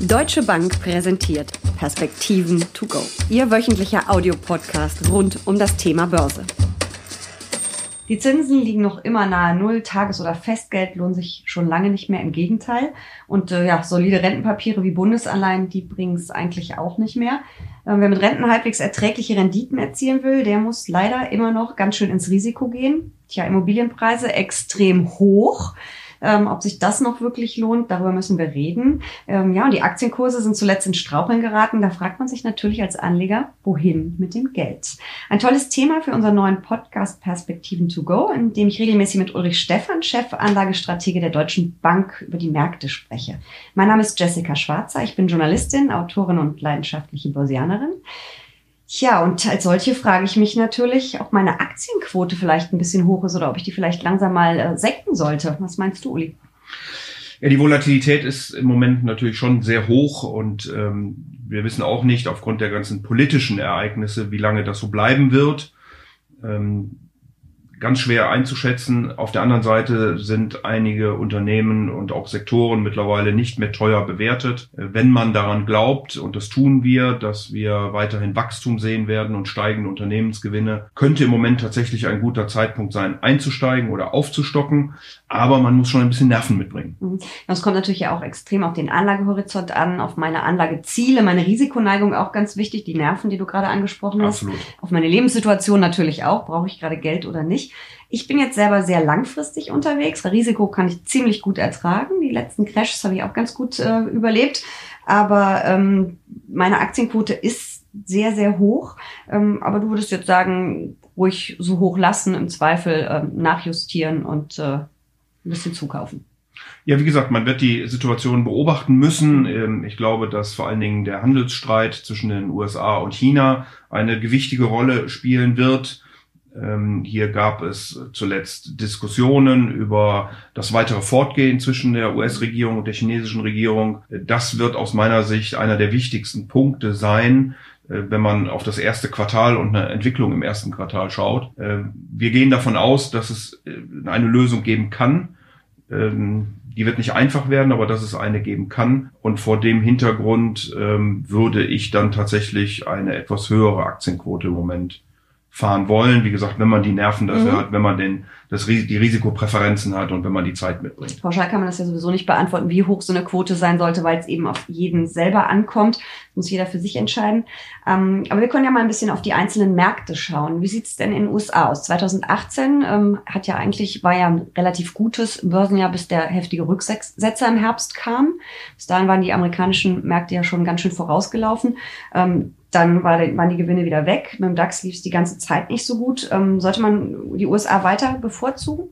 Deutsche Bank präsentiert Perspektiven to go. Ihr wöchentlicher Audiopodcast rund um das Thema Börse. Die Zinsen liegen noch immer nahe Null. Tages- oder Festgeld lohnt sich schon lange nicht mehr. Im Gegenteil. Und äh, ja, solide Rentenpapiere wie Bundesanleihen, die bringen es eigentlich auch nicht mehr. Äh, wer mit Renten halbwegs erträgliche Renditen erzielen will, der muss leider immer noch ganz schön ins Risiko gehen. Tja, Immobilienpreise extrem hoch. Ähm, ob sich das noch wirklich lohnt, darüber müssen wir reden. Ähm, ja, und die Aktienkurse sind zuletzt in Straucheln geraten. Da fragt man sich natürlich als Anleger, wohin mit dem Geld? Ein tolles Thema für unseren neuen Podcast Perspektiven to go, in dem ich regelmäßig mit Ulrich Stephan, Chefanlagestratege der Deutschen Bank, über die Märkte spreche. Mein Name ist Jessica Schwarzer. Ich bin Journalistin, Autorin und leidenschaftliche Börsianerin. Tja, und als solche frage ich mich natürlich, ob meine Aktienquote vielleicht ein bisschen hoch ist oder ob ich die vielleicht langsam mal äh, senken sollte. Was meinst du, Uli? Ja, die Volatilität ist im Moment natürlich schon sehr hoch und ähm, wir wissen auch nicht aufgrund der ganzen politischen Ereignisse, wie lange das so bleiben wird. Ähm, ganz schwer einzuschätzen. Auf der anderen Seite sind einige Unternehmen und auch Sektoren mittlerweile nicht mehr teuer bewertet. Wenn man daran glaubt, und das tun wir, dass wir weiterhin Wachstum sehen werden und steigende Unternehmensgewinne, könnte im Moment tatsächlich ein guter Zeitpunkt sein, einzusteigen oder aufzustocken. Aber man muss schon ein bisschen Nerven mitbringen. Mhm. Das kommt natürlich ja auch extrem auf den Anlagehorizont an, auf meine Anlageziele, meine Risikoneigung auch ganz wichtig, die Nerven, die du gerade angesprochen hast. Absolut. Auf meine Lebenssituation natürlich auch. Brauche ich gerade Geld oder nicht? Ich bin jetzt selber sehr langfristig unterwegs. Risiko kann ich ziemlich gut ertragen. Die letzten Crashs habe ich auch ganz gut äh, überlebt. Aber ähm, meine Aktienquote ist sehr, sehr hoch. Ähm, aber du würdest jetzt sagen, ruhig so hoch lassen, im Zweifel ähm, nachjustieren und äh, ein bisschen zukaufen. Ja, wie gesagt, man wird die Situation beobachten müssen. Ähm, ich glaube, dass vor allen Dingen der Handelsstreit zwischen den USA und China eine gewichtige Rolle spielen wird. Ähm, hier gab es zuletzt Diskussionen über das weitere Fortgehen zwischen der US-Regierung und der chinesischen Regierung. Das wird aus meiner Sicht einer der wichtigsten Punkte sein, äh, wenn man auf das erste Quartal und eine Entwicklung im ersten Quartal schaut. Äh, wir gehen davon aus, dass es äh, eine Lösung geben kann. Ähm, die wird nicht einfach werden, aber dass es eine geben kann. Und vor dem Hintergrund ähm, würde ich dann tatsächlich eine etwas höhere Aktienquote im Moment fahren wollen. Wie gesagt, wenn man die Nerven dafür mhm. hat, wenn man den, das, die Risikopräferenzen hat und wenn man die Zeit mitbringt. Pauschal kann man das ja sowieso nicht beantworten, wie hoch so eine Quote sein sollte, weil es eben auf jeden selber ankommt. Muss jeder für sich entscheiden. Ähm, aber wir können ja mal ein bisschen auf die einzelnen Märkte schauen. Wie sieht's denn in den USA aus? 2018 ähm, hat ja eigentlich, war ja ein relativ gutes Börsenjahr, bis der heftige Rücksetzer im Herbst kam. Bis dahin waren die amerikanischen Märkte ja schon ganz schön vorausgelaufen. Ähm, dann war, waren die Gewinne wieder weg. Mit dem DAX lief es die ganze Zeit nicht so gut. Ähm, sollte man die USA weiter bevorzugen?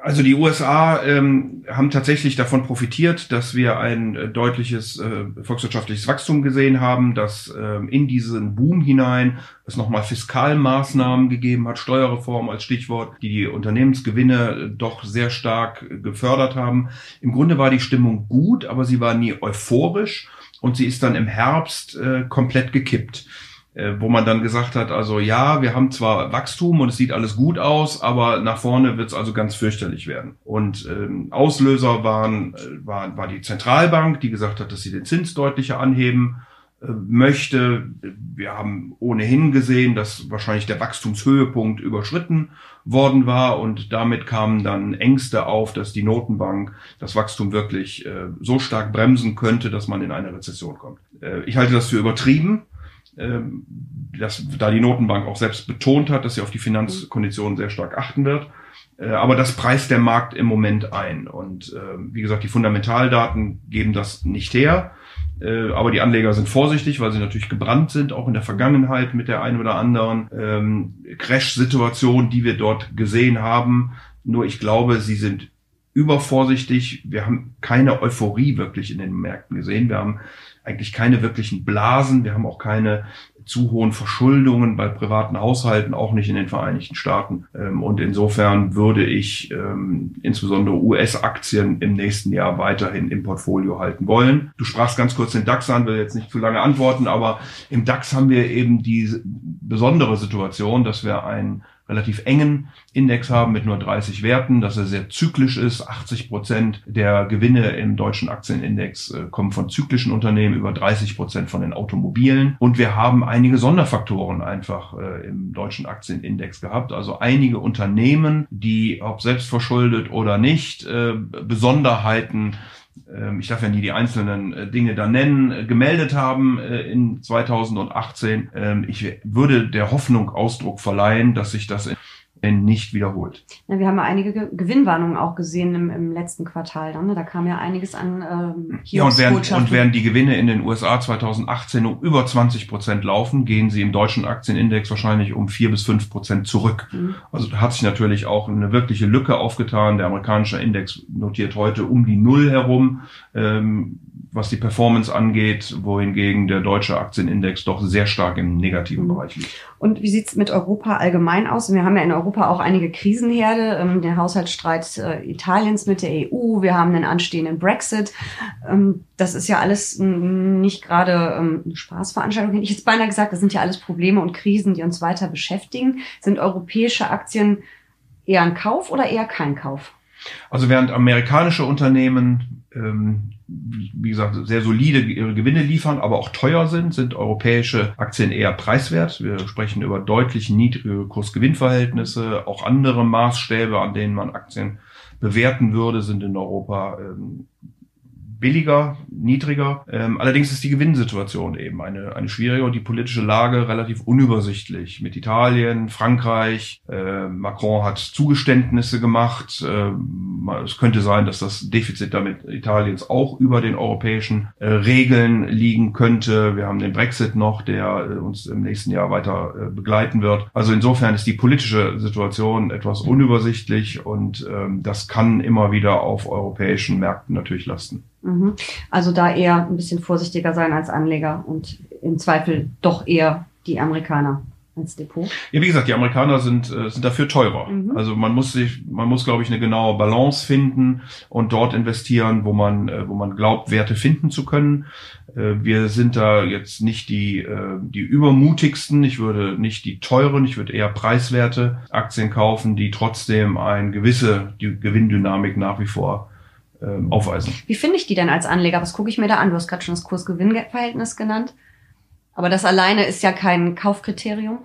Also die USA ähm, haben tatsächlich davon profitiert, dass wir ein äh, deutliches äh, volkswirtschaftliches Wachstum gesehen haben, dass ähm, in diesen Boom hinein es nochmal Fiskalmaßnahmen gegeben hat, Steuerreform als Stichwort, die die Unternehmensgewinne äh, doch sehr stark äh, gefördert haben. Im Grunde war die Stimmung gut, aber sie war nie euphorisch und sie ist dann im Herbst äh, komplett gekippt äh, wo man dann gesagt hat, also ja, wir haben zwar Wachstum und es sieht alles gut aus, aber nach vorne wird es also ganz fürchterlich werden. Und ähm, Auslöser waren, äh, war, war die Zentralbank, die gesagt hat, dass sie den Zins deutlicher anheben möchte. Wir haben ohnehin gesehen, dass wahrscheinlich der Wachstumshöhepunkt überschritten worden war und damit kamen dann Ängste auf, dass die Notenbank das Wachstum wirklich äh, so stark bremsen könnte, dass man in eine Rezession kommt. Äh, ich halte das für übertrieben. Ähm, dass, da die Notenbank auch selbst betont hat, dass sie auf die Finanzkonditionen sehr stark achten wird. Äh, aber das preist der Markt im Moment ein. Und äh, wie gesagt, die Fundamentaldaten geben das nicht her. Äh, aber die Anleger sind vorsichtig, weil sie natürlich gebrannt sind, auch in der Vergangenheit mit der einen oder anderen ähm, Crash-Situation, die wir dort gesehen haben. Nur ich glaube, sie sind übervorsichtig. Wir haben keine Euphorie wirklich in den Märkten gesehen. Wir haben eigentlich keine wirklichen Blasen. Wir haben auch keine zu hohen Verschuldungen bei privaten Haushalten, auch nicht in den Vereinigten Staaten. Ähm, und insofern würde ich ähm, insbesondere US-Aktien im nächsten Jahr weiterhin im Portfolio halten wollen. Du sprachst ganz kurz den DAX an, will jetzt nicht zu lange antworten, aber im DAX haben wir eben die besondere Situation, dass wir ein relativ engen Index haben mit nur 30 Werten, dass er sehr zyklisch ist. 80 Prozent der Gewinne im deutschen Aktienindex äh, kommen von zyklischen Unternehmen, über 30 Prozent von den Automobilen. Und wir haben einige Sonderfaktoren einfach äh, im deutschen Aktienindex gehabt. Also einige Unternehmen, die, ob selbst verschuldet oder nicht, äh, Besonderheiten ähm, ich darf ja nie die einzelnen Dinge da nennen, gemeldet haben in 2018. Ähm, ich würde der Hoffnung Ausdruck verleihen, dass sich das nicht wiederholt. Ja, wir haben ja einige Gewinnwarnungen auch gesehen im, im letzten Quartal. Dann, ne? Da kam ja einiges an ähm, Ja, und während, und während die Gewinne in den USA 2018 um über 20 Prozent laufen, gehen sie im deutschen Aktienindex wahrscheinlich um vier bis fünf Prozent zurück. Mhm. Also da hat sich natürlich auch eine wirkliche Lücke aufgetan. Der amerikanische Index notiert heute um die Null herum. Ähm, was die Performance angeht, wohingegen der deutsche Aktienindex doch sehr stark im negativen mhm. Bereich liegt. Und wie sieht's mit Europa allgemein aus? Wir haben ja in Europa auch einige Krisenherde, ähm, den Haushaltsstreit äh, Italiens mit der EU, wir haben einen anstehenden Brexit. Ähm, das ist ja alles nicht gerade ähm, eine Spaßveranstaltung, hätte ich jetzt beinahe gesagt. Das sind ja alles Probleme und Krisen, die uns weiter beschäftigen. Sind europäische Aktien eher ein Kauf oder eher kein Kauf? Also während amerikanische Unternehmen ähm, wie gesagt, sehr solide ihre Gewinne liefern, aber auch teuer sind, sind europäische Aktien eher preiswert. Wir sprechen über deutlich niedrige Kurs-Gewinn-Verhältnisse. Auch andere Maßstäbe, an denen man Aktien bewerten würde, sind in Europa ähm, billiger, niedriger. Ähm, allerdings ist die Gewinnsituation eben eine, eine schwierige und die politische Lage relativ unübersichtlich. Mit Italien, Frankreich, äh, Macron hat Zugeständnisse gemacht. Äh, es könnte sein, dass das Defizit damit Italiens auch über den europäischen äh, Regeln liegen könnte. Wir haben den Brexit noch, der äh, uns im nächsten Jahr weiter äh, begleiten wird. Also insofern ist die politische Situation etwas unübersichtlich und ähm, das kann immer wieder auf europäischen Märkten natürlich lasten. Mhm. Also da eher ein bisschen vorsichtiger sein als Anleger und im Zweifel doch eher die Amerikaner als Depot. Ja, wie gesagt, die Amerikaner sind, äh, sind dafür teurer. Mhm. Also man muss sich, man muss, glaube ich, eine genaue Balance finden und dort investieren, wo man, äh, wo man glaubt, Werte finden zu können. Äh, wir sind da jetzt nicht die, die übermutigsten. Ich würde nicht die teuren, ich würde eher preiswerte Aktien kaufen, die trotzdem eine gewisse Gewinndynamik nach wie vor ähm, aufweisen. Wie finde ich die denn als Anleger? Was gucke ich mir da an? Du hast gerade schon das Kurs-Gewinn-Verhältnis genannt. Aber das alleine ist ja kein Kaufkriterium.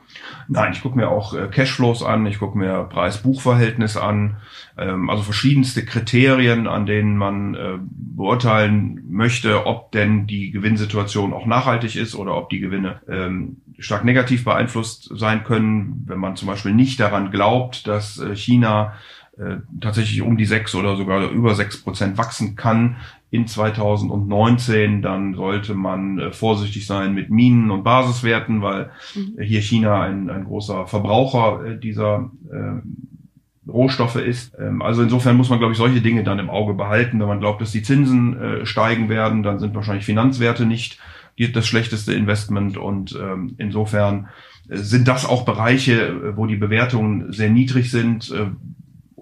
Nein, ich gucke mir auch äh, Cashflows an, ich gucke mir Preis-Buch-Verhältnis an, ähm, also verschiedenste Kriterien, an denen man äh, beurteilen möchte, ob denn die Gewinnsituation auch nachhaltig ist oder ob die Gewinne ähm, stark negativ beeinflusst sein können, wenn man zum Beispiel nicht daran glaubt, dass äh, China äh, tatsächlich um die sechs oder sogar über sechs Prozent wachsen kann in 2019, dann sollte man äh, vorsichtig sein mit Minen und Basiswerten, weil mhm. hier China ein, ein großer Verbraucher äh, dieser äh, Rohstoffe ist. Ähm, also insofern muss man, glaube ich, solche Dinge dann im Auge behalten. Wenn man glaubt, dass die Zinsen äh, steigen werden, dann sind wahrscheinlich Finanzwerte nicht die, das schlechteste Investment. Und ähm, insofern äh, sind das auch Bereiche, wo die Bewertungen sehr niedrig sind,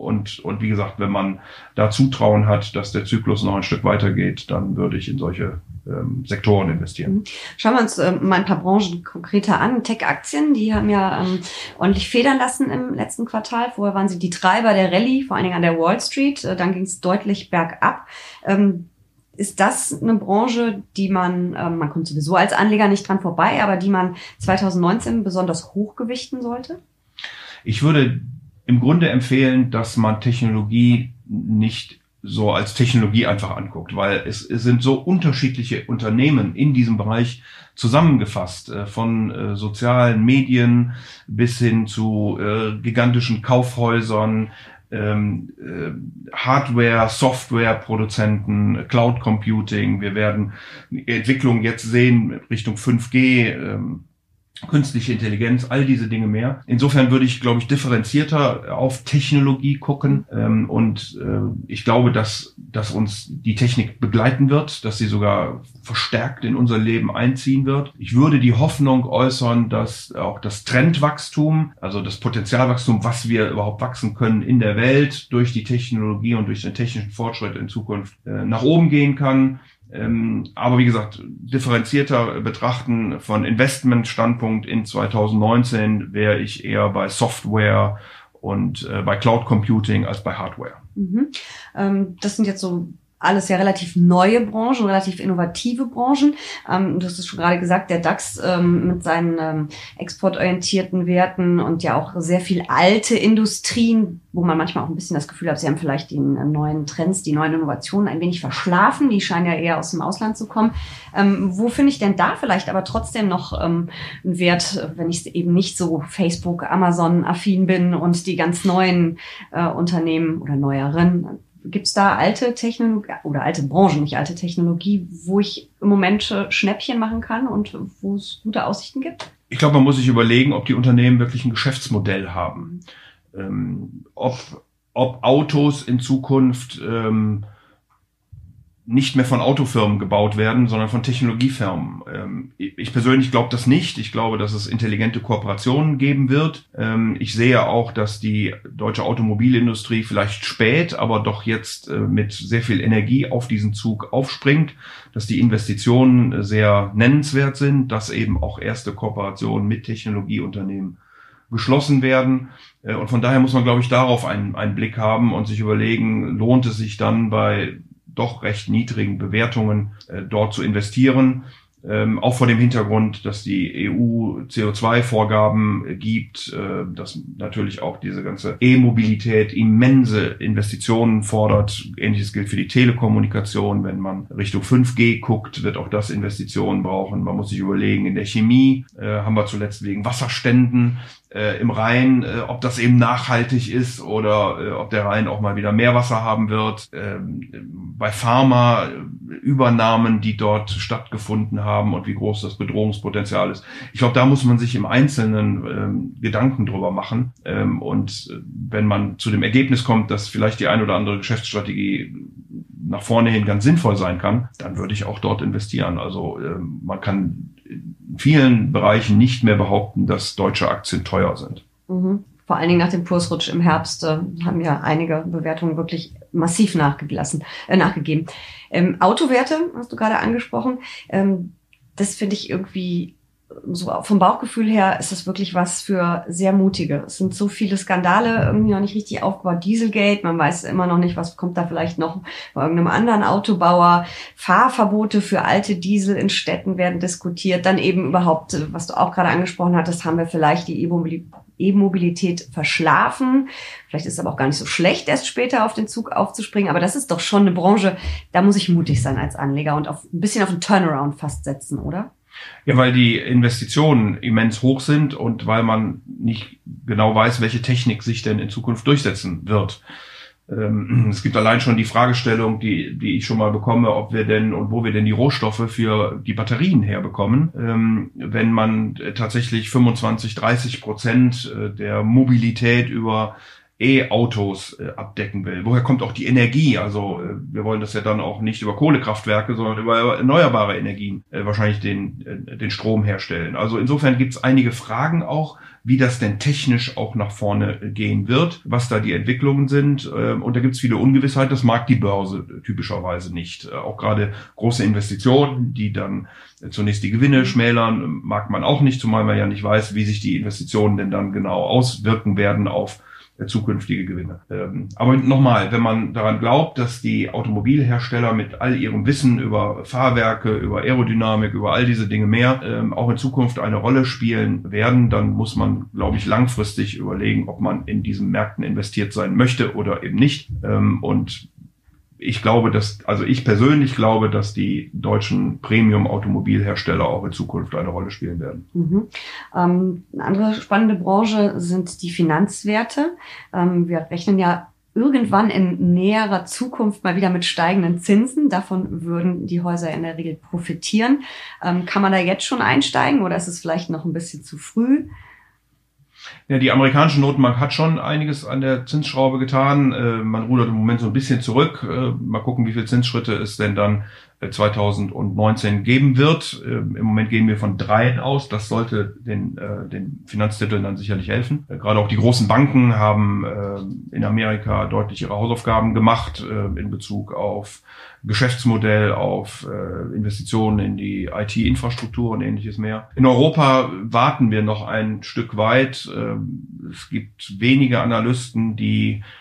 und, und wie gesagt, wenn man da Zutrauen hat, dass der Zyklus noch ein Stück weitergeht, dann würde ich in solche ähm, Sektoren investieren. Mhm. Schauen wir uns äh, mal ein paar Branchen konkreter an. Tech-Aktien, die haben ja ähm, ordentlich federn lassen im letzten Quartal. Vorher waren sie die Treiber der Rallye, vor allen Dingen an der Wall Street. Äh, dann ging es deutlich bergab. Ähm, ist das eine Branche, die man, äh, man kommt sowieso als Anleger nicht dran vorbei, aber die man 2019 besonders hochgewichten sollte? Ich würde im Grunde empfehlen, dass man Technologie nicht so als Technologie einfach anguckt, weil es, es sind so unterschiedliche Unternehmen in diesem Bereich zusammengefasst, äh, von äh, sozialen Medien bis hin zu äh, gigantischen Kaufhäusern, ähm, äh, Hardware, Software-Produzenten, Cloud Computing. Wir werden Entwicklung jetzt sehen Richtung 5G. Künstliche Intelligenz, all diese Dinge mehr. Insofern würde ich, glaube ich, differenzierter auf Technologie gucken ähm, und äh, ich glaube, dass, dass uns die Technik begleiten wird, dass sie sogar verstärkt in unser Leben einziehen wird. Ich würde die Hoffnung äußern, dass auch das Trendwachstum, also das Potenzialwachstum, was wir überhaupt wachsen können in der Welt durch die Technologie und durch den technischen Fortschritt in Zukunft äh, nach oben gehen kann aber wie gesagt, differenzierter betrachten von Investmentstandpunkt in 2019 wäre ich eher bei Software und äh, bei Cloud Computing als bei Hardware. Mhm. Ähm, das sind jetzt so alles ja relativ neue Branchen, relativ innovative Branchen. Ähm, du hast es schon gerade gesagt, der DAX ähm, mit seinen ähm, exportorientierten Werten und ja auch sehr viel alte Industrien, wo man manchmal auch ein bisschen das Gefühl hat, sie haben vielleicht die äh, neuen Trends, die neuen Innovationen ein wenig verschlafen. Die scheinen ja eher aus dem Ausland zu kommen. Ähm, wo finde ich denn da vielleicht aber trotzdem noch ähm, einen Wert, wenn ich eben nicht so Facebook, Amazon affin bin und die ganz neuen äh, Unternehmen oder neueren Gibt es da alte Technologie oder alte Branchen, nicht alte Technologie, wo ich im Moment Schnäppchen machen kann und wo es gute Aussichten gibt? Ich glaube, man muss sich überlegen, ob die Unternehmen wirklich ein Geschäftsmodell haben. Ähm, ob, ob Autos in Zukunft ähm, nicht mehr von Autofirmen gebaut werden, sondern von Technologiefirmen. Ähm, ich persönlich glaube das nicht. Ich glaube, dass es intelligente Kooperationen geben wird. Ähm, ich sehe auch, dass die deutsche Automobilindustrie vielleicht spät, aber doch jetzt äh, mit sehr viel Energie auf diesen Zug aufspringt, dass die Investitionen sehr nennenswert sind, dass eben auch erste Kooperationen mit Technologieunternehmen geschlossen werden. Äh, und von daher muss man, glaube ich, darauf einen, einen Blick haben und sich überlegen, lohnt es sich dann bei doch recht niedrigen Bewertungen äh, dort zu investieren. Ähm, auch vor dem Hintergrund, dass die EU CO2-Vorgaben äh, gibt, äh, dass natürlich auch diese ganze E-Mobilität immense Investitionen fordert. Ähnliches gilt für die Telekommunikation. Wenn man Richtung 5G guckt, wird auch das Investitionen brauchen. Man muss sich überlegen, in der Chemie äh, haben wir zuletzt wegen Wasserständen äh, im Rhein, äh, ob das eben nachhaltig ist oder äh, ob der Rhein auch mal wieder mehr Wasser haben wird. Ähm, bei Pharma äh, die dort stattgefunden haben und wie groß das Bedrohungspotenzial ist. Ich glaube, da muss man sich im Einzelnen ähm, Gedanken drüber machen. Ähm, und äh, wenn man zu dem Ergebnis kommt, dass vielleicht die ein oder andere Geschäftsstrategie nach vorne hin ganz sinnvoll sein kann, dann würde ich auch dort investieren. Also ähm, man kann vielen Bereichen nicht mehr behaupten, dass deutsche Aktien teuer sind. Mhm. Vor allen Dingen nach dem Kursrutsch im Herbst äh, haben ja einige Bewertungen wirklich massiv nachgelassen, äh, nachgegeben. Ähm, Autowerte hast du gerade angesprochen. Ähm, das finde ich irgendwie so vom Bauchgefühl her ist es wirklich was für sehr mutige. Es sind so viele Skandale irgendwie noch nicht richtig aufgebaut. Dieselgate, man weiß immer noch nicht, was kommt da vielleicht noch bei irgendeinem anderen Autobauer. Fahrverbote für alte Diesel in Städten werden diskutiert. Dann eben überhaupt, was du auch gerade angesprochen hattest, haben wir vielleicht die E-Mobilität verschlafen. Vielleicht ist es aber auch gar nicht so schlecht, erst später auf den Zug aufzuspringen. Aber das ist doch schon eine Branche, da muss ich mutig sein als Anleger und auf, ein bisschen auf einen Turnaround fast setzen, oder? Ja, weil die Investitionen immens hoch sind und weil man nicht genau weiß, welche Technik sich denn in Zukunft durchsetzen wird. Ähm, es gibt allein schon die Fragestellung, die, die ich schon mal bekomme, ob wir denn und wo wir denn die Rohstoffe für die Batterien herbekommen. Ähm, wenn man tatsächlich 25, 30 Prozent äh, der Mobilität über E-Autos äh, abdecken will. Woher kommt auch die Energie? Also äh, wir wollen das ja dann auch nicht über Kohlekraftwerke, sondern über erneuerbare Energien äh, wahrscheinlich den, äh, den Strom herstellen. Also insofern gibt es einige Fragen auch, wie das denn technisch auch nach vorne gehen wird, was da die Entwicklungen sind. Äh, und da gibt es viele Ungewissheit, das mag die Börse typischerweise nicht. Äh, auch gerade große Investitionen, die dann zunächst die Gewinne schmälern, mag man auch nicht, zumal man ja nicht weiß, wie sich die Investitionen denn dann genau auswirken werden auf zukünftige Gewinne. Ähm, aber nochmal, wenn man daran glaubt, dass die Automobilhersteller mit all ihrem Wissen über Fahrwerke, über Aerodynamik, über all diese Dinge mehr ähm, auch in Zukunft eine Rolle spielen werden, dann muss man, glaube ich, langfristig überlegen, ob man in diesen Märkten investiert sein möchte oder eben nicht. Ähm, und ich glaube, dass, also ich persönlich glaube, dass die deutschen Premium-Automobilhersteller auch in Zukunft eine Rolle spielen werden. Mhm. Ähm, eine andere spannende Branche sind die Finanzwerte. Ähm, wir rechnen ja irgendwann in näherer Zukunft mal wieder mit steigenden Zinsen. Davon würden die Häuser in der Regel profitieren. Ähm, kann man da jetzt schon einsteigen oder ist es vielleicht noch ein bisschen zu früh? Ja, die amerikanische Notenbank hat schon einiges an der Zinsschraube getan. Äh, man rudert im Moment so ein bisschen zurück. Äh, mal gucken, wie viele Zinsschritte es denn dann 2019 geben wird. Ähm, Im Moment gehen wir von dreien aus. Das sollte den, äh, den Finanztiteln dann sicherlich helfen. Äh, gerade auch die großen Banken haben äh, in Amerika deutlich ihre Hausaufgaben gemacht äh, in Bezug auf Geschäftsmodell, auf äh, Investitionen in die IT-Infrastruktur und ähnliches mehr. In Europa warten wir noch ein Stück weit. Ähm, es gibt wenige Analysten, die äh,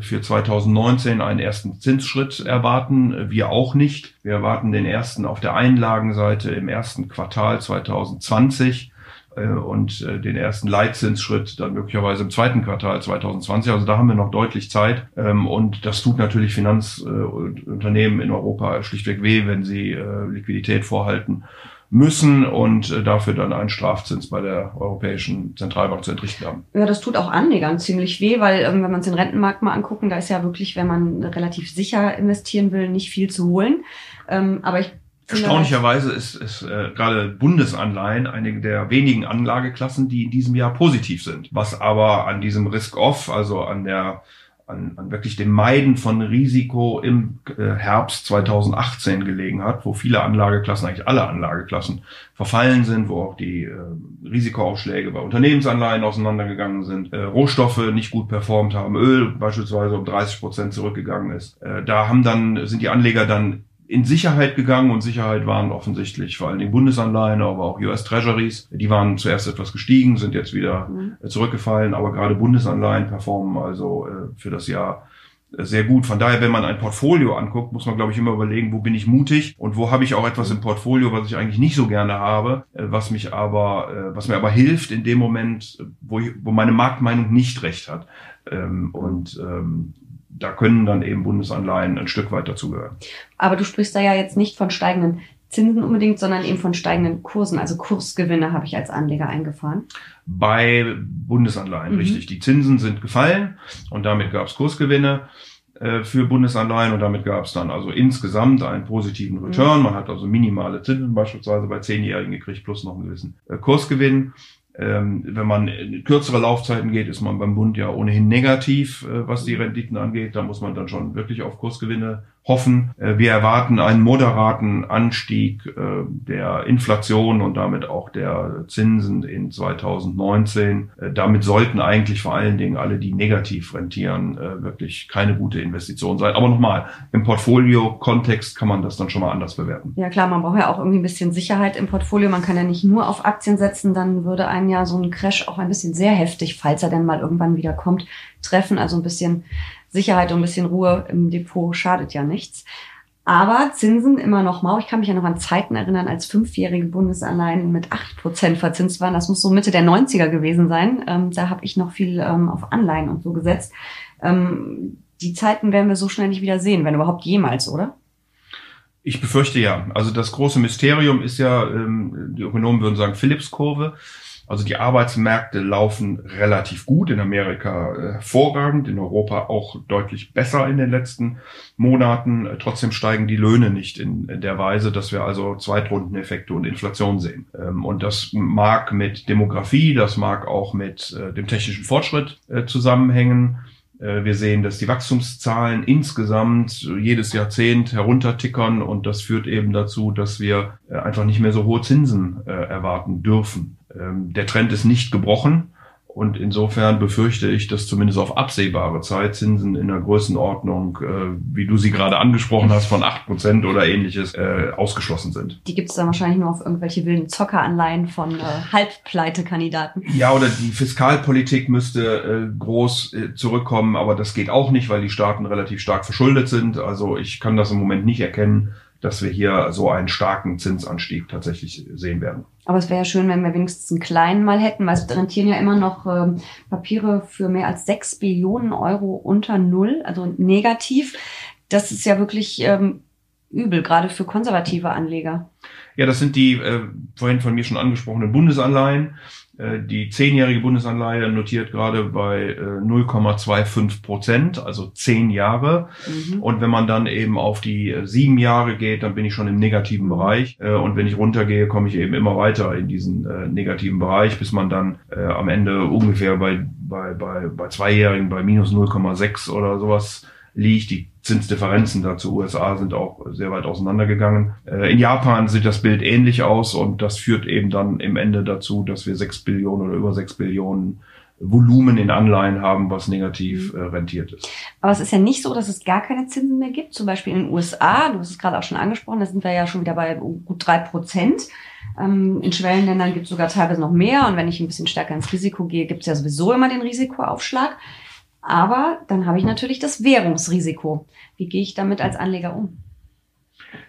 für 2019 einen ersten Zinsschritt erwarten. Wir auch nicht. Wir erwarten den ersten auf der Einlagenseite im ersten Quartal 2020 äh, und äh, den ersten Leitzinsschritt dann möglicherweise im zweiten Quartal 2020. Also da haben wir noch deutlich Zeit. Ähm, und das tut natürlich Finanzunternehmen in Europa schlichtweg weh, wenn sie Liquidität vorhalten müssen und äh, dafür dann einen Strafzins bei der Europäischen Zentralbank zu entrichten haben. Ja, das tut auch Anlegern ziemlich weh, weil ähm, wenn man sich den Rentenmarkt mal angucken, da ist ja wirklich, wenn man relativ sicher investieren will, nicht viel zu holen. Ähm, aber ich Erstaunlicherweise ist, ist äh, gerade Bundesanleihen einige der wenigen Anlageklassen, die in diesem Jahr positiv sind. Was aber an diesem Risk-Off, also an der an, an wirklich dem Meiden von Risiko im äh, Herbst 2018 gelegen hat, wo viele Anlageklassen, eigentlich alle Anlageklassen verfallen sind, wo auch die äh, Risikoaufschläge bei Unternehmensanleihen auseinandergegangen sind, äh, Rohstoffe nicht gut performt haben, Öl beispielsweise um 30 Prozent zurückgegangen ist. Äh, da haben dann sind die Anleger dann in Sicherheit gegangen und Sicherheit waren offensichtlich vor allen Dingen Bundesanleihen, aber auch US Treasuries. Die waren zuerst etwas gestiegen, sind jetzt wieder mhm. zurückgefallen, aber gerade Bundesanleihen performen also äh, für das Jahr sehr gut. Von daher, wenn man ein Portfolio anguckt, muss man, glaube ich, immer überlegen, wo bin ich mutig und wo habe ich auch etwas im Portfolio, was ich eigentlich nicht so gerne habe, äh, was mich aber, äh, was mir aber hilft in dem Moment, wo, ich, wo meine Marktmeinung nicht recht hat. Ähm, und ähm, da können dann eben Bundesanleihen ein Stück weit dazugehören. Aber du sprichst da ja jetzt nicht von steigenden Zinsen unbedingt, sondern eben von steigenden Kursen. Also Kursgewinne habe ich als Anleger eingefahren. Bei Bundesanleihen, mhm. richtig. Die Zinsen sind gefallen und damit gab es Kursgewinne äh, für Bundesanleihen und damit gab es dann also insgesamt einen positiven Return. Mhm. Man hat also minimale Zinsen beispielsweise bei Zehnjährigen gekriegt plus noch einen gewissen äh, Kursgewinn. Ähm, wenn man in kürzere Laufzeiten geht, ist man beim Bund ja ohnehin negativ, äh, was die Renditen angeht. Da muss man dann schon wirklich auf Kursgewinne hoffen. Äh, wir erwarten einen moderaten Anstieg äh, der Inflation und damit auch der Zinsen in 2019. Äh, damit sollten eigentlich vor allen Dingen alle, die negativ rentieren, wirklich keine gute Investition sein. Aber nochmal, im Portfolio-Kontext kann man das dann schon mal anders bewerten. Ja klar, man braucht ja auch irgendwie ein bisschen Sicherheit im Portfolio. Man kann ja nicht nur auf Aktien setzen, dann würde einen ja so ein Crash auch ein bisschen sehr heftig, falls er denn mal irgendwann wieder kommt, treffen. Also ein bisschen Sicherheit und ein bisschen Ruhe im Depot schadet ja nichts. Aber Zinsen immer noch mau. Ich kann mich ja noch an Zeiten erinnern, als fünfjährige Bundesanleihen mit acht Prozent verzinst waren. Das muss so Mitte der 90er gewesen sein. Ähm, da habe ich noch viel ähm, auf Anleihen und so gesetzt. Ähm, die Zeiten werden wir so schnell nicht wieder sehen, wenn überhaupt jemals, oder? Ich befürchte ja. Also das große Mysterium ist ja, ähm, die Ökonomen würden sagen, Phillips-Kurve. Also die Arbeitsmärkte laufen relativ gut, in Amerika äh, hervorragend, in Europa auch deutlich besser in den letzten Monaten. Äh, trotzdem steigen die Löhne nicht in, der Weise, dass wir also Zweitrundeneffekte und Inflation sehen. Ähm, und das mag mit Demografie, das mag auch mit äh, dem technischen Fortschritt zusammenhängen. Wir sehen, dass die Wachstumszahlen insgesamt jedes Jahrzehnt heruntertickern und das führt eben dazu, dass wir einfach nicht mehr so hohe Zinsen erwarten dürfen. Ähm, der Trend ist nicht gebrochen. Und insofern befürchte ich, dass zumindest auf absehbare Zeit Zinsen in der Größenordnung, äh, wie du sie gerade angesprochen hast, von acht Prozent oder ähnliches äh, ausgeschlossen sind. Die gibt es dann wahrscheinlich nur auf irgendwelche wilden Zockeranleihen von äh, Halbpleite-Kandidaten. Ja, oder die Fiskalpolitik müsste äh, groß äh, zurückkommen, aber das geht auch nicht, weil die Staaten relativ stark verschuldet sind. Also ich kann das im Moment nicht erkennen dass wir hier so einen starken Zinsanstieg tatsächlich sehen werden. Aber es wäre ja schön, wenn wir wenigstens einen kleinen mal hätten, weil es rentieren ja immer noch ähm, Papiere für mehr als sechs Billionen Euro unter Null, also negativ. Das ist ja wirklich ähm, übel, gerade für konservative Anleger. Ja, das sind die äh, vorhin von mir schon angesprochenen Bundesanleihen. Äh, die zehnjährige Bundesanleihe notiert gerade bei 0,25 äh, Prozent, also zehn Jahre. Mhm. Und wenn man dann eben auf die äh, sieben Jahre geht, dann bin ich schon im negativen. Bereich. Und wenn ich runtergehe, komme ich eben immer weiter in diesen negativen Bereich, bis man dann am Ende ungefähr bei, bei, bei, bei Zweijährigen bei minus 0,6 oder sowas liegt. Die Zinsdifferenzen da zu USA sind auch sehr weit auseinandergegangen. Äh, in Japan sieht das Bild ähnlich aus und das führt eben dann im Ende dazu, dass wir sechs Billionen oder über sechs Billionen Volumen in Anleihen haben, was negativ mhm. äh, rentiert ist. Aber es ist ja nicht so, dass es gar keine Zinsen mehr gibt. Zum Beispiel in den USA, du hast es gerade auch schon angesprochen, da sind wir ja schon wieder bei gut drei Prozent. Ähm, in Schwellenländern gibt es sogar teilweise noch mehr. Und wenn ich ein bisschen stärker ins Risiko gehe, gibt es ja sowieso immer den Risikoaufschlag. Aber dann habe ich natürlich das Währungsrisiko. Wie gehe ich damit als Anleger um?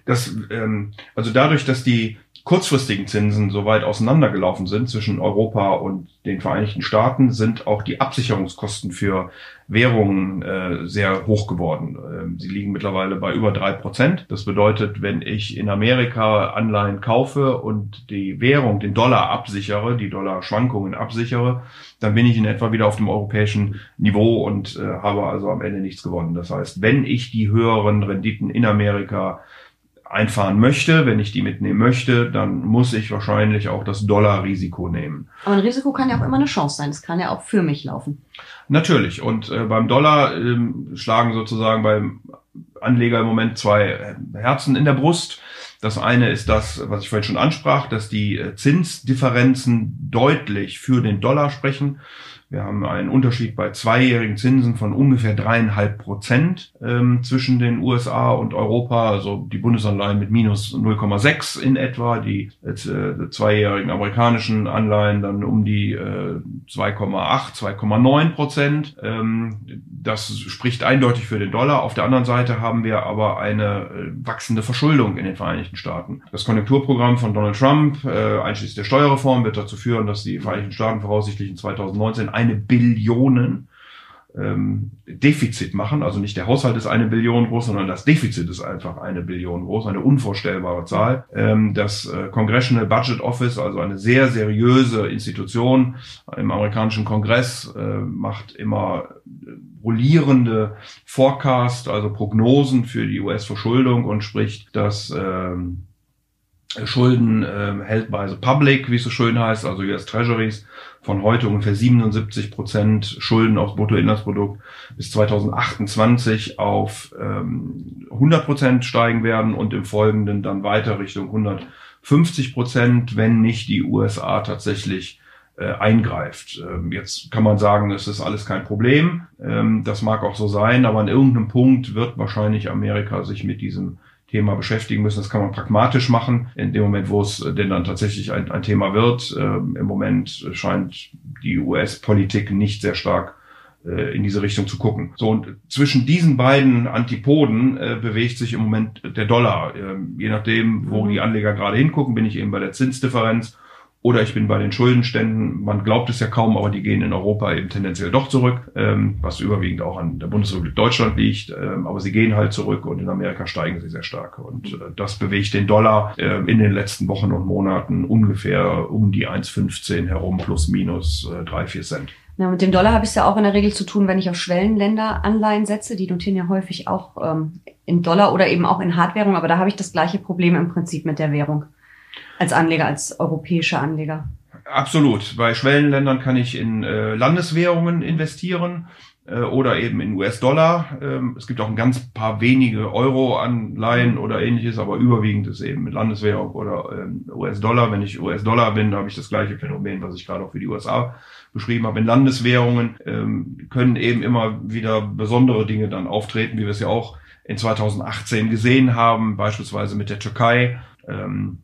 Das, ähm, also dadurch, dass die kurzfristigen Zinsen so weit auseinandergelaufen sind zwischen Europa und den Vereinigten Staaten, sind auch die Absicherungskosten für Währungen äh, sehr hoch geworden. Ähm, sie liegen mittlerweile bei über drei Prozent. Das bedeutet, wenn ich in Amerika Anleihen kaufe und die Währung, den Dollar absichere, die Dollarschwankungen absichere, dann bin ich in etwa wieder auf dem europäischen Niveau und äh, habe also am Ende nichts gewonnen. Das heißt, wenn ich die höheren Renditen in Amerika einfahren möchte, wenn ich die mitnehmen möchte, dann muss ich wahrscheinlich auch das Dollarrisiko nehmen. Aber ein Risiko kann ja auch immer eine Chance sein. Das kann ja auch für mich laufen. Natürlich. Und äh, beim Dollar ähm, schlagen sozusagen beim Anleger im Moment zwei Herzen in der Brust. Das eine ist das, was ich vorhin schon ansprach, dass die äh, Zinsdifferenzen deutlich für den Dollar sprechen. Wir haben einen Unterschied bei zweijährigen Zinsen von ungefähr dreieinhalb Prozent ähm, zwischen den USA und Europa. Also die Bundesanleihen mit minus 0,6 in etwa, die äh, zweijährigen amerikanischen Anleihen dann um die äh, 2,8, 2,9 Prozent. Ähm, das spricht eindeutig für den Dollar. Auf der anderen Seite haben wir aber eine äh, wachsende Verschuldung in den Vereinigten Staaten. Das Konjunkturprogramm von Donald Trump, äh, einschließlich der Steuerreform, wird dazu führen, dass die Vereinigten Staaten voraussichtlich in 2019 eine Billionen ähm, Defizit machen. Also nicht der Haushalt ist eine Billion groß, sondern das Defizit ist einfach eine Billion groß, eine unvorstellbare Zahl. Ähm, das äh, Congressional Budget Office, also eine sehr seriöse Institution im amerikanischen Kongress, äh, macht immer äh, rollierende Forecast, also Prognosen für die US-Verschuldung und spricht das ähm, Schulden äh, held by the public, wie es so schön heißt, also US Treasuries, von heute ungefähr 77 Prozent Schulden aufs Bruttoinlandsprodukt bis 2028 auf ähm, 100 Prozent steigen werden und im Folgenden dann weiter Richtung 150 Prozent, wenn nicht die USA tatsächlich äh, eingreift. Ähm, jetzt kann man sagen, es ist alles kein Problem. Ähm, das mag auch so sein, aber an irgendeinem Punkt wird wahrscheinlich Amerika sich mit diesem Thema beschäftigen müssen. Das kann man pragmatisch machen. In dem Moment, wo es denn dann tatsächlich ein, ein Thema wird, äh, im Moment scheint die US-Politik nicht sehr stark äh, in diese Richtung zu gucken. So und zwischen diesen beiden Antipoden äh, bewegt sich im Moment der Dollar. Äh, je nachdem, wo mhm. die Anleger gerade hingucken, bin ich eben bei der Zinsdifferenz oder ich bin bei den Schuldenständen. Man glaubt es ja kaum, aber die gehen in Europa eben tendenziell doch zurück, ähm, was überwiegend auch an der Bundesrepublik Deutschland liegt. Ähm, aber sie gehen halt zurück und in Amerika steigen sie sehr stark. Und äh, das bewegt den Dollar äh, in den letzten Wochen und Monaten ungefähr um die 1,15 herum plus minus äh, 3, 4 Cent. Ja, mit dem Dollar habe ich es ja auch in der Regel zu tun, wenn ich auf Schwellenländer Anleihen setze. Die notieren ja häufig auch ähm, in Dollar oder eben auch in Hardwährung. Aber da habe ich das gleiche Problem im Prinzip mit der Währung als Anleger, als europäischer Anleger. Absolut. Bei Schwellenländern kann ich in äh, Landeswährungen investieren äh, oder eben in US-Dollar. Ähm, es gibt auch ein ganz paar wenige Euro-Anleihen oder ähnliches, aber überwiegend ist eben mit Landeswährung oder ähm, US-Dollar. Wenn ich US-Dollar bin, habe ich das gleiche Phänomen, was ich gerade auch für die USA beschrieben habe. In Landeswährungen ähm, können eben immer wieder besondere Dinge dann auftreten, wie wir es ja auch in 2018 gesehen haben, beispielsweise mit der Türkei. Ähm,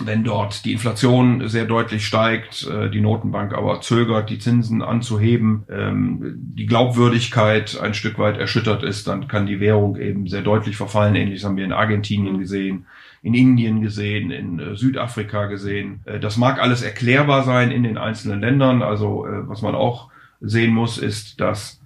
wenn dort die Inflation sehr deutlich steigt, äh, die Notenbank aber zögert, die Zinsen anzuheben, ähm, die Glaubwürdigkeit ein Stück weit erschüttert ist, dann kann die Währung eben sehr deutlich verfallen. Ähnliches haben wir in Argentinien gesehen, in Indien gesehen, in äh, Südafrika gesehen. Äh, das mag alles erklärbar sein in den einzelnen Ländern. Also was man auch sehen muss, ist, dass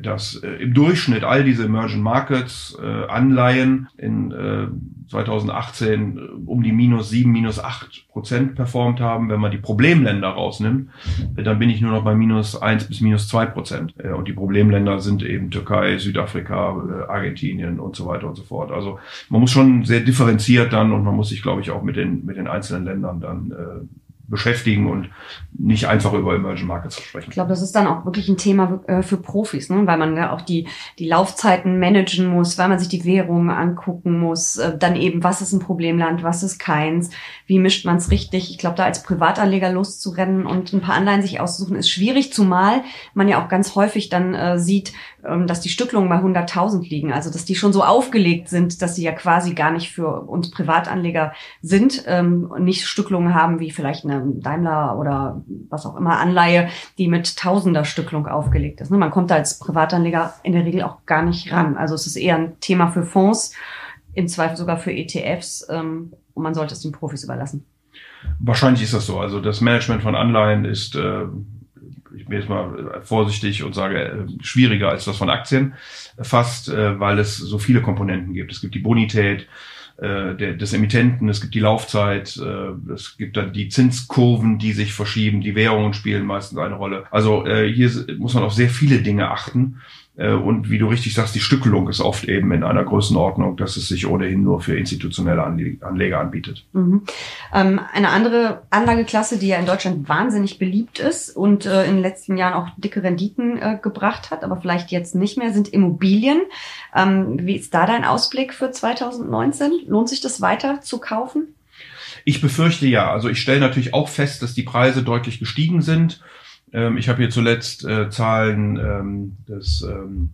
dass äh, im Durchschnitt all diese Emerging Markets äh, Anleihen in äh, 2018 äh, um die minus sieben, minus acht Prozent performt haben. Wenn man die Problemländer rausnimmt, äh, dann bin ich nur noch bei minus eins bis minus zwei Prozent. Äh, und die Problemländer sind eben Türkei, Südafrika, Argentinien und so weiter und so fort. Also man muss schon sehr differenziert dann und man muss sich, glaube ich, auch mit den, mit den einzelnen Ländern dann beschäftigen und nicht einfach über Emerging Markets zu sprechen. Ich glaube, das ist dann auch wirklich ein Thema äh, für Profis, ne? weil man ja auch die, die Laufzeiten managen muss, weil man sich die Währungen angucken muss, äh, dann eben, was ist ein Problemland, was ist keins, wie mischt man es richtig. Ich glaube, da als Privatanleger loszurennen und ein paar Anleihen sich auszusuchen, ist schwierig, zumal man ja auch ganz häufig dann äh, sieht, dass die Stücklungen bei 100.000 liegen, also dass die schon so aufgelegt sind, dass sie ja quasi gar nicht für uns Privatanleger sind, ähm, nicht Stücklungen haben wie vielleicht eine Daimler oder was auch immer Anleihe, die mit Tausender Stücklung aufgelegt ist. Ne? Man kommt da als Privatanleger in der Regel auch gar nicht ran. Also es ist eher ein Thema für Fonds, im Zweifel sogar für ETFs ähm, und man sollte es den Profis überlassen. Wahrscheinlich ist das so. Also das Management von Anleihen ist, äh, ich bin jetzt mal vorsichtig und sage, äh, schwieriger als das von Aktien fast, äh, weil es so viele Komponenten gibt. Es gibt die Bonität, äh, des Emittenten, es gibt die Laufzeit, äh, es gibt dann die Zinskurven, die sich verschieben, die Währungen spielen meistens eine Rolle. Also äh, hier muss man auf sehr viele Dinge achten. Äh, und wie du richtig sagst, die Stückelung ist oft eben in einer Größenordnung, dass es sich ohnehin nur für institutionelle Anleger anbietet. Mhm. Ähm, eine andere Anlageklasse, die ja in Deutschland wahnsinnig beliebt ist und äh, in den letzten Jahren auch dicke Renditen äh, gebracht hat, aber vielleicht jetzt nicht mehr, sind Immobilien. Ähm, wie ist da dein Ausblick für 2019? Lohnt sich das weiter zu kaufen? Ich befürchte ja. Also ich stelle natürlich auch fest, dass die Preise deutlich gestiegen sind. Ähm, ich habe hier zuletzt äh, Zahlen ähm, des ähm,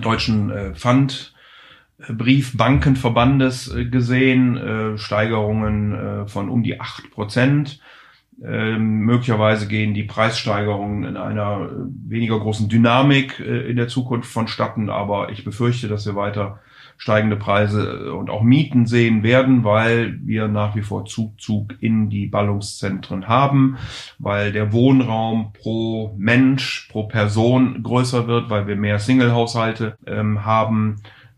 deutschen äh, Pfandbriefbankenverbandes äh, gesehen, äh, Steigerungen äh, von um die acht Prozent. Ähm, möglicherweise gehen die Preissteigerungen in einer weniger großen Dynamik in der Zukunft vonstatten, aber ich befürchte, dass wir weiter steigende Preise und auch Mieten sehen werden, weil wir nach wie vor Zugzug in die Ballungszentren haben, weil der Wohnraum pro Mensch, pro Person größer wird, weil wir mehr Single-Haushalte ähm, haben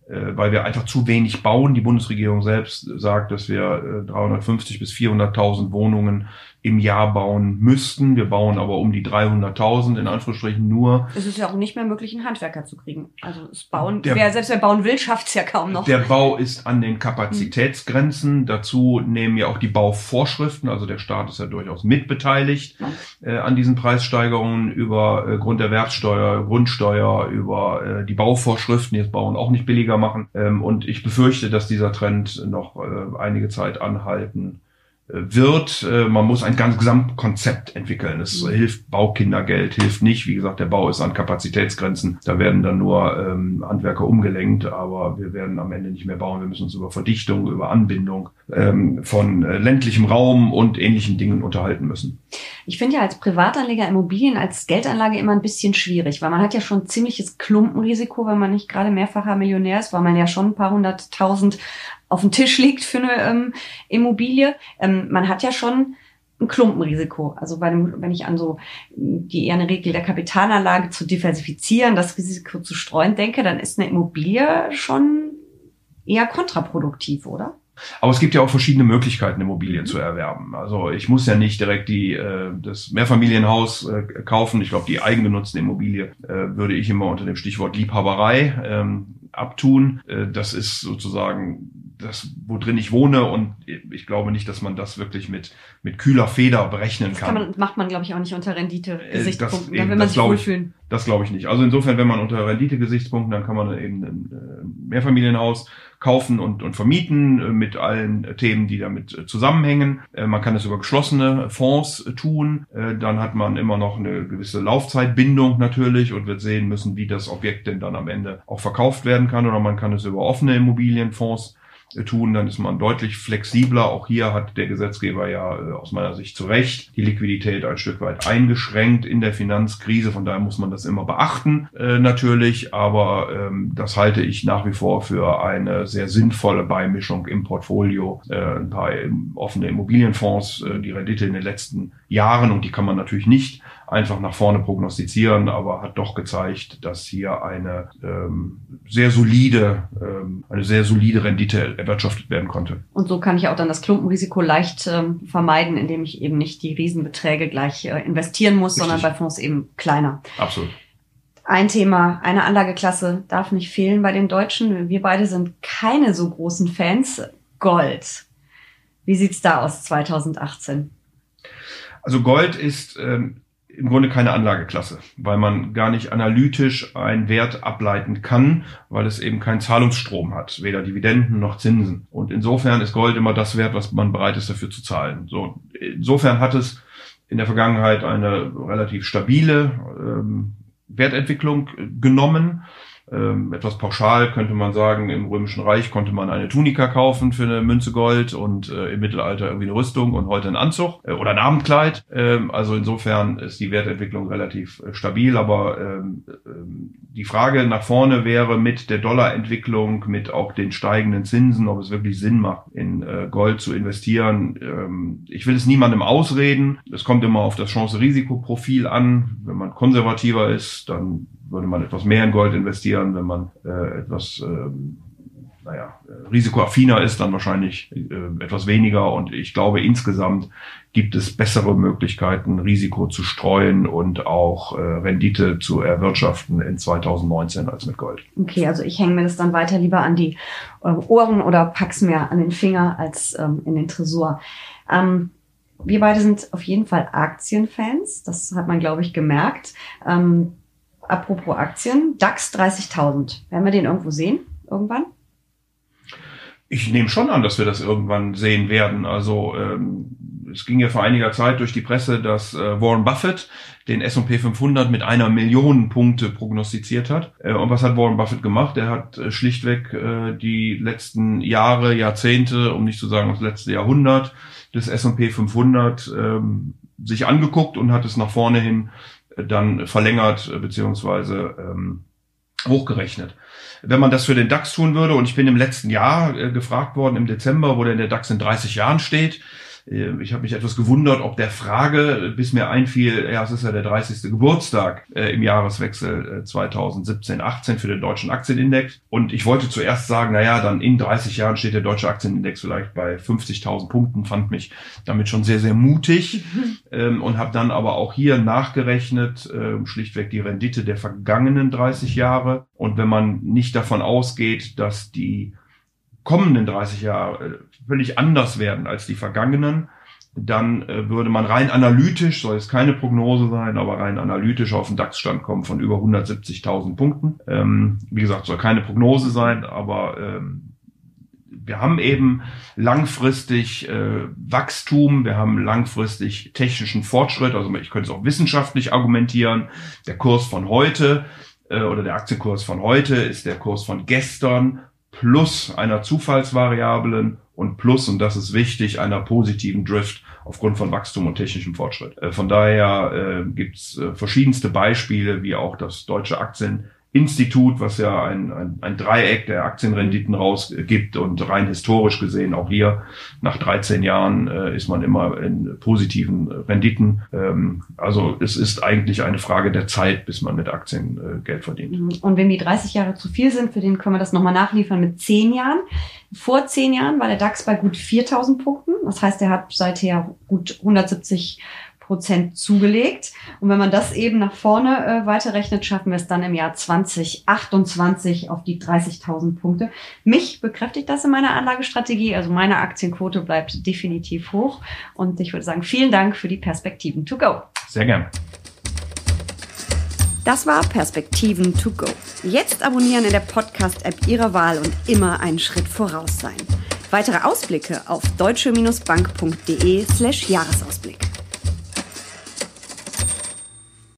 äh, weil wir einfach zu wenig bauen. Die Bundesregierung selbst sagt, dass wir äh, 350 bis 400.000 Wohnungen im Jahr bauen müssten. Wir bauen aber um die 300.000 in Anführungsstrichen nur. Es ist ja auch nicht mehr möglich, einen Handwerker zu kriegen. Also das Bauen, der, wer, selbst wer bauen will, schafft es ja kaum noch. Der Bau ist an den Kapazitätsgrenzen. Hm. Dazu nehmen ja auch die Bauvorschriften, also der Staat ist ja durchaus mitbeteiligt äh, an diesen Preissteigerungen über äh, Grunderwerbssteuer, Grundsteuer, über äh, die Bauvorschriften, die das Bauen auch nicht billiger machen. Ähm, und ich befürchte, dass dieser Trend noch äh, einige Zeit anhalten wird. Äh, man muss ein ganz Gesamtkonzept entwickeln. Es mhm. hilft Baukindergeld, hilft nicht. Wie gesagt, der Bau ist an Kapazitätsgrenzen. Da werden dann nur ähm, Handwerker umgelenkt, aber wir werden am Ende nicht mehr bauen. Wir müssen uns über Verdichtung, über Anbindung ähm, von äh, ländlichem Raum und ähnlichen Dingen unterhalten müssen. Ich finde ja als Privatanleger Immobilien als Geldanlage immer ein bisschen schwierig, weil man hat ja schon ziemliches Klumpenrisiko, wenn man nicht gerade mehrfacher Millionär ist, weil man ja schon ein paar hunderttausend auf dem Tisch liegt für eine ähm, Immobilie. Ähm, man hat ja schon ein Klumpenrisiko. Also bei dem, wenn ich an so die eher eine Regel der Kapitalanlage zu diversifizieren, das Risiko zu streuen denke, dann ist eine Immobilie schon eher kontraproduktiv, oder? Aber es gibt ja auch verschiedene Möglichkeiten, Immobilien zu erwerben. Also ich muss ja nicht direkt die, äh, das Mehrfamilienhaus äh, kaufen. Ich glaube, die eigengenutzte Immobilie äh, würde ich immer unter dem Stichwort Liebhaberei ähm, abtun. Äh, das ist sozusagen das, wo drin ich wohne und ich glaube nicht, dass man das wirklich mit, mit kühler Feder berechnen kann. Das kann man, macht man, glaube ich, auch nicht unter Rendite-Gesichtspunkten, äh, will man sich wohlfühlen. Das glaube ich nicht. Also insofern, wenn man unter Rendite-Gesichtspunkten, dann kann man eben ein äh, Mehrfamilienhaus kaufen und, und vermieten äh, mit allen Themen, die damit zusammenhängen. Man kann es über geschlossene Fonds tun. Dann hat man immer noch eine gewisse Laufzeitbindung natürlich und wird sehen müssen, wie das Objekt denn dann am Ende auch verkauft werden kann. Oder man kann es über offene Immobilienfonds tun, dann ist man deutlich flexibler. Auch hier hat der Gesetzgeber ja äh, aus meiner Sicht zu Recht die Liquidität ein Stück weit eingeschränkt in der Finanzkrise. Von daher muss man das immer beachten, äh, natürlich. Aber ähm, das halte ich nach wie vor für eine sehr sinnvolle Beimischung im Portfolio. Äh, ein paar offene Immobilienfonds, äh, die Rendite in den letzten Jahren, und die kann man natürlich nicht einfach nach vorne prognostizieren, aber hat doch gezeigt, dass hier eine ähm, sehr solide, ähm, eine sehr solide Rendite erwirtschaftet werden konnte. Und so kann ich auch dann das Klumpenrisiko leicht ähm, vermeiden, indem ich eben nicht die Riesenbeträge gleich äh, investieren muss, Richtig. sondern bei Fonds eben kleiner. Absolut. Ein Thema, eine Anlageklasse darf nicht fehlen bei den Deutschen. Wir beide sind keine so großen Fans. Gold. Wie sieht's da aus 2018? Also Gold ist ähm, im Grunde keine Anlageklasse, weil man gar nicht analytisch einen Wert ableiten kann, weil es eben keinen Zahlungsstrom hat, weder Dividenden noch Zinsen. Und insofern ist Gold immer das Wert, was man bereit ist dafür zu zahlen. So, insofern hat es in der Vergangenheit eine relativ stabile ähm, Wertentwicklung genommen ähm, etwas pauschal könnte man sagen, im Römischen Reich konnte man eine Tunika kaufen für eine Münze Gold und äh, im Mittelalter irgendwie eine Rüstung und heute ein Anzug äh, oder ein Abendkleid. Ähm, also insofern ist die Wertentwicklung relativ äh, stabil, aber ähm, ähm, die Frage nach vorne wäre mit der Dollarentwicklung, mit auch den steigenden Zinsen, ob es wirklich Sinn macht, in äh, Gold zu investieren. Ähm, ich will es niemandem ausreden. Es kommt immer auf das Chance-Risikoprofil an. Wenn man konservativer ist, dann würde man etwas mehr in Gold investieren. Wenn man äh, etwas ähm, naja, risikoaffiner ist, dann wahrscheinlich äh, etwas weniger. Und ich glaube, insgesamt gibt es bessere Möglichkeiten, Risiko zu streuen und auch äh, Rendite zu erwirtschaften in 2019 als mit Gold. Okay, also ich hänge mir das dann weiter lieber an die äh, Ohren oder pack's mir an den Finger als ähm, in den Tresor. Ähm, wir beide sind auf jeden Fall Aktienfans. Das hat man, glaube ich, gemerkt. Ähm, apropos Aktien, DAX 30.000. Werden wir den irgendwo sehen? Irgendwann? Ich nehme schon an, dass wir das irgendwann sehen werden. Also ähm, es ging ja vor einiger Zeit durch die Presse, dass äh, Warren Buffett den S&P 500 mit einer Million Punkte prognostiziert hat. Äh, und was hat Warren Buffett gemacht? Er hat äh, schlichtweg äh, die letzten Jahre, Jahrzehnte, um nicht zu sagen das letzte Jahrhundert des S&P 500 ähm, sich angeguckt und hat es nach vorne hin dann verlängert beziehungsweise ähm, hochgerechnet. Wenn man das für den DAX tun würde, und ich bin im letzten Jahr äh, gefragt worden, im Dezember, wo denn der DAX in 30 Jahren steht, ich habe mich etwas gewundert, ob der Frage, bis mir einfiel, ja, es ist ja der 30. Geburtstag äh, im Jahreswechsel äh, 2017-18 für den deutschen Aktienindex. Und ich wollte zuerst sagen, na ja, dann in 30 Jahren steht der deutsche Aktienindex vielleicht bei 50.000 Punkten, fand mich damit schon sehr, sehr mutig ähm, und habe dann aber auch hier nachgerechnet, äh, schlichtweg die Rendite der vergangenen 30 Jahre. Und wenn man nicht davon ausgeht, dass die kommenden 30 Jahre äh, völlig anders werden als die vergangenen, dann äh, würde man rein analytisch, soll es keine Prognose sein, aber rein analytisch auf den DAX-Stand kommen von über 170.000 Punkten. Ähm, wie gesagt, soll keine Prognose sein, aber ähm, wir haben eben langfristig äh, Wachstum, wir haben langfristig technischen Fortschritt, also ich könnte es auch wissenschaftlich argumentieren. Der Kurs von heute äh, oder der Aktienkurs von heute ist der Kurs von gestern plus einer Zufallsvariablen und plus, und das ist wichtig, einer positiven Drift aufgrund von Wachstum und technischem Fortschritt. Äh, von daher äh, gibt es äh, verschiedenste Beispiele, wie auch das deutsche Aktien Institut, was ja ein, ein, ein Dreieck der Aktienrenditen rausgibt und rein historisch gesehen auch hier nach 13 Jahren äh, ist man immer in positiven Renditen. Ähm, also es ist eigentlich eine Frage der Zeit, bis man mit Aktien äh, Geld verdient. Mhm. Und wenn die 30 Jahre zu viel sind, für den können wir das nochmal nachliefern mit 10 Jahren. Vor 10 Jahren war der DAX bei gut 4000 Punkten. Das heißt, er hat seither gut 170 Prozent zugelegt. Und wenn man das eben nach vorne äh, weiterrechnet, schaffen wir es dann im Jahr 2028 auf die 30.000 Punkte. Mich bekräftigt das in meiner Anlagestrategie. Also meine Aktienquote bleibt definitiv hoch. Und ich würde sagen, vielen Dank für die Perspektiven to go. Sehr gern. Das war Perspektiven to go. Jetzt abonnieren in der Podcast-App Ihrer Wahl und immer einen Schritt voraus sein. Weitere Ausblicke auf deutsche-bank.de slash Jahresausblick.